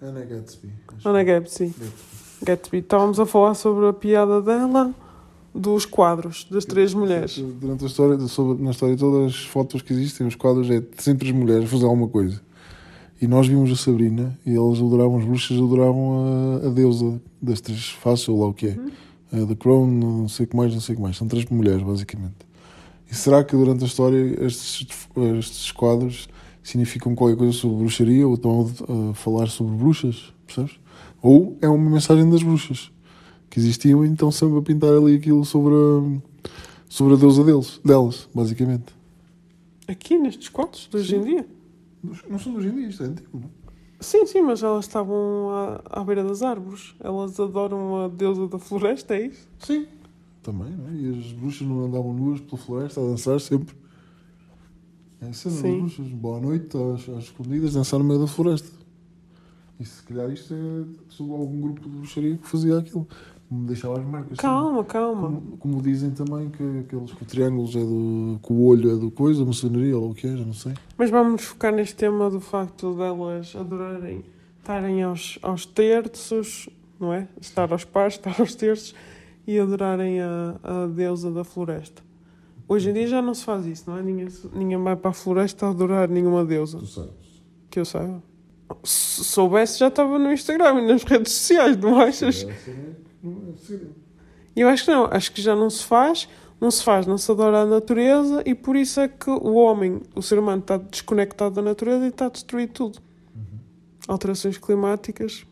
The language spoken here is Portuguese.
Ana Gatsby. acho Ana que- Gatsby. Gatsby. Gatsby. Estávamos a falar sobre a piada dela dos quadros das três mulheres. Durante a história, sobre, na história todas as fotos que existem, os quadros é sempre as mulheres a fazer alguma coisa. E nós vimos a Sabrina e eles adoravam, as bruxas adoravam a, a deusa das três faces, ou lá o que é. A The Crown, não sei o que mais, não sei o que mais. São três mulheres, basicamente. E será que durante a história estes, estes quadros significam qualquer coisa sobre bruxaria ou estão a, falar sobre bruxas, percebes? Ou é uma mensagem das bruxas que existiam e estão sempre a pintar ali aquilo sobre a, sobre a deusa deles, delas, basicamente. Aqui nestes quadros de hoje em dia? Não são de hoje em dia, isto é antigo, não? Sim, sim, mas elas estavam à, à beira das árvores. Elas adoram a deusa da floresta, é isso? Sim. Também, não é? E as bruxas não andavam nuas pela floresta a dançar sempre. É a cena das Sim. bruxas. Boa noite, às, às escondidas, dançar no meio da floresta. E se calhar isto é sobre algum grupo de bruxaria que fazia aquilo. Me deixava as marcas. Calma, calma. Como, como dizem também que aqueles com triângulos é do. que o olho é do coisa, a maçonaria ou o que é, já não sei. Mas vamos focar neste tema do facto delas adorarem estarem aos, aos terços, não é? Estar aos pares, estar aos terços e adorarem a, a deusa da floresta. Hoje em dia já não se faz isso, não é? Ninguém, ninguém vai para a floresta a adorar nenhuma deusa, Tu sabes. que eu saiba. Se soubesse já estava no Instagram e nas redes sociais, não achas? Não é. E eu acho que não, acho que já não se faz, não se faz, não se adora a natureza e por isso é que o homem, o ser humano, está desconectado da natureza e está a destruir tudo. Alterações climáticas